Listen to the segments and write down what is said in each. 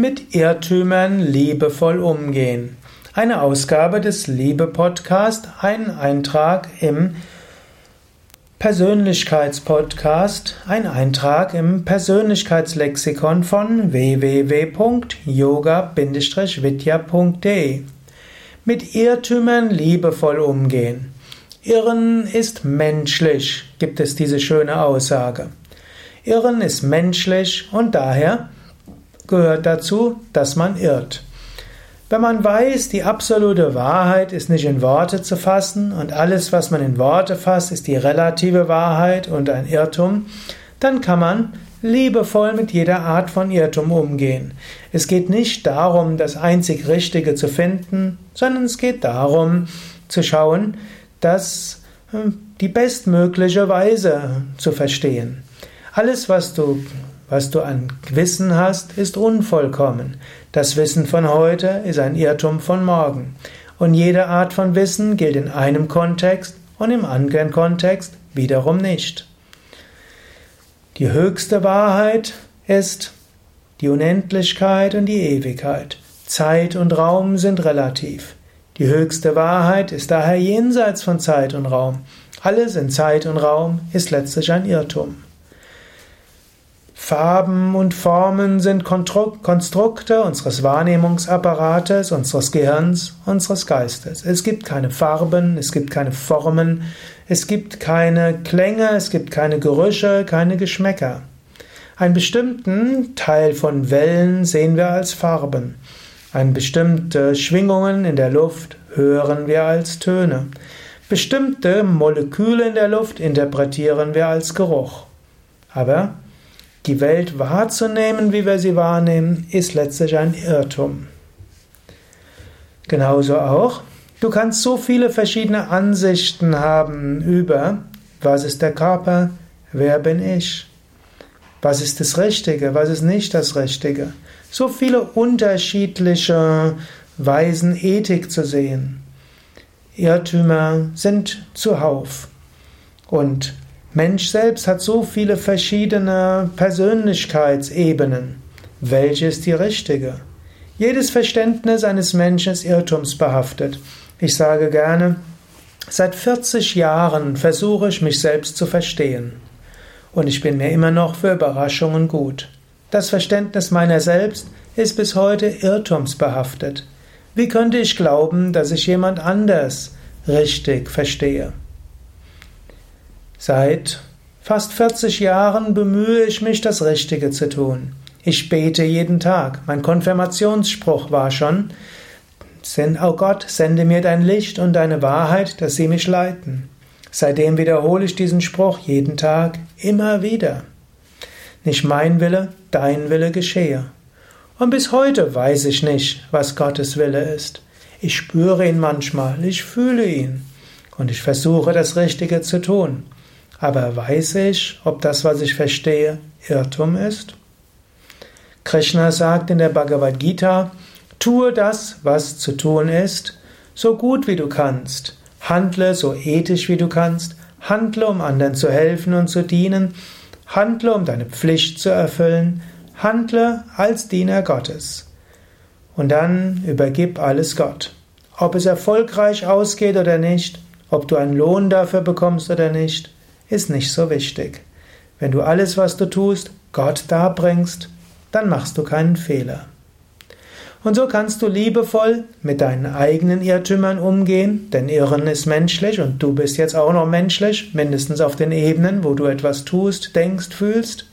Mit Irrtümern liebevoll umgehen. Eine Ausgabe des Liebe Podcast, ein Eintrag im Persönlichkeitspodcast, ein Eintrag im Persönlichkeitslexikon von www.yoga-vidya.de. Mit Irrtümern liebevoll umgehen. Irren ist menschlich, gibt es diese schöne Aussage. Irren ist menschlich und daher gehört dazu, dass man irrt. Wenn man weiß, die absolute Wahrheit ist nicht in Worte zu fassen und alles, was man in Worte fasst, ist die relative Wahrheit und ein Irrtum, dann kann man liebevoll mit jeder Art von Irrtum umgehen. Es geht nicht darum, das einzig Richtige zu finden, sondern es geht darum, zu schauen, dass äh, die bestmögliche Weise zu verstehen. Alles, was du was du an Wissen hast, ist unvollkommen. Das Wissen von heute ist ein Irrtum von morgen. Und jede Art von Wissen gilt in einem Kontext und im anderen Kontext wiederum nicht. Die höchste Wahrheit ist die Unendlichkeit und die Ewigkeit. Zeit und Raum sind relativ. Die höchste Wahrheit ist daher jenseits von Zeit und Raum. Alles in Zeit und Raum ist letztlich ein Irrtum. Farben und Formen sind Konstrukte unseres Wahrnehmungsapparates, unseres Gehirns, unseres Geistes. Es gibt keine Farben, es gibt keine Formen, es gibt keine Klänge, es gibt keine Gerüche, keine Geschmäcker. Einen bestimmten Teil von Wellen sehen wir als Farben. Eine bestimmte Schwingungen in der Luft hören wir als Töne. Bestimmte Moleküle in der Luft interpretieren wir als Geruch. Aber die Welt wahrzunehmen, wie wir sie wahrnehmen, ist letztlich ein Irrtum. Genauso auch, du kannst so viele verschiedene Ansichten haben über, was ist der Körper, wer bin ich, was ist das Richtige, was ist nicht das Richtige. So viele unterschiedliche Weisen, Ethik zu sehen. Irrtümer sind zuhauf. Und Mensch selbst hat so viele verschiedene Persönlichkeitsebenen. Welche ist die richtige? Jedes Verständnis eines Menschen ist irrtumsbehaftet. Ich sage gerne, seit 40 Jahren versuche ich mich selbst zu verstehen. Und ich bin mir immer noch für Überraschungen gut. Das Verständnis meiner selbst ist bis heute irrtumsbehaftet. Wie könnte ich glauben, dass ich jemand anders richtig verstehe? Seit fast 40 Jahren bemühe ich mich, das Richtige zu tun. Ich bete jeden Tag. Mein Konfirmationsspruch war schon, Oh Gott, sende mir dein Licht und deine Wahrheit, dass sie mich leiten. Seitdem wiederhole ich diesen Spruch jeden Tag immer wieder. Nicht mein Wille, dein Wille geschehe. Und bis heute weiß ich nicht, was Gottes Wille ist. Ich spüre ihn manchmal, ich fühle ihn und ich versuche das Richtige zu tun. Aber weiß ich, ob das, was ich verstehe, Irrtum ist? Krishna sagt in der Bhagavad Gita, tue das, was zu tun ist, so gut wie du kannst, handle so ethisch wie du kannst, handle, um anderen zu helfen und zu dienen, handle, um deine Pflicht zu erfüllen, handle als Diener Gottes. Und dann übergib alles Gott. Ob es erfolgreich ausgeht oder nicht, ob du einen Lohn dafür bekommst oder nicht, ist nicht so wichtig. Wenn du alles, was du tust, Gott darbringst, dann machst du keinen Fehler. Und so kannst du liebevoll mit deinen eigenen Irrtümern umgehen, denn Irren ist menschlich und du bist jetzt auch noch menschlich, mindestens auf den Ebenen, wo du etwas tust, denkst, fühlst.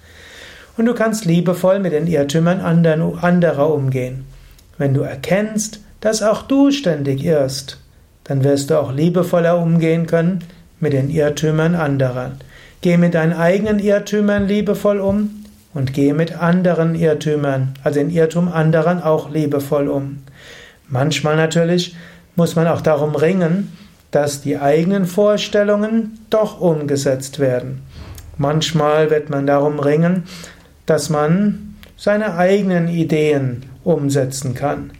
Und du kannst liebevoll mit den Irrtümern anderer umgehen. Wenn du erkennst, dass auch du ständig irrst, dann wirst du auch liebevoller umgehen können mit den Irrtümern anderer. Geh mit deinen eigenen Irrtümern liebevoll um und geh mit anderen Irrtümern, also den Irrtum anderen auch liebevoll um. Manchmal natürlich muss man auch darum ringen, dass die eigenen Vorstellungen doch umgesetzt werden. Manchmal wird man darum ringen, dass man seine eigenen Ideen umsetzen kann.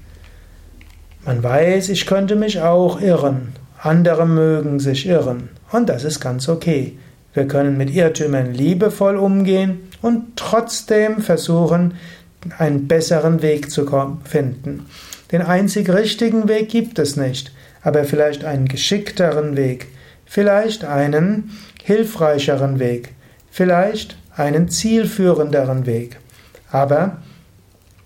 Man weiß, ich könnte mich auch irren, andere mögen sich irren. Und das ist ganz okay. Wir können mit Irrtümern liebevoll umgehen und trotzdem versuchen, einen besseren Weg zu finden. Den einzig richtigen Weg gibt es nicht, aber vielleicht einen geschickteren Weg, vielleicht einen hilfreicheren Weg, vielleicht einen zielführenderen Weg. Aber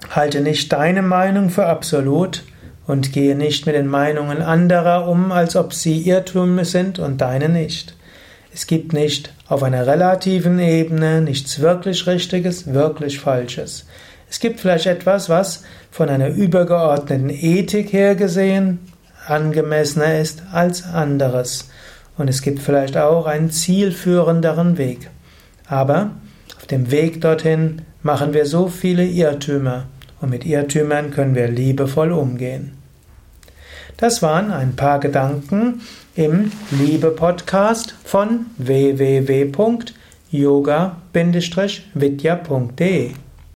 halte nicht deine Meinung für absolut und gehe nicht mit den Meinungen anderer um, als ob sie Irrtümer sind und deine nicht. Es gibt nicht auf einer relativen Ebene nichts wirklich Richtiges, wirklich Falsches. Es gibt vielleicht etwas, was von einer übergeordneten Ethik her gesehen angemessener ist als anderes. Und es gibt vielleicht auch einen zielführenderen Weg. Aber auf dem Weg dorthin machen wir so viele Irrtümer. Und mit Irrtümern können wir liebevoll umgehen. Das waren ein paar Gedanken im Liebe-Podcast von www.yoga-vidya.de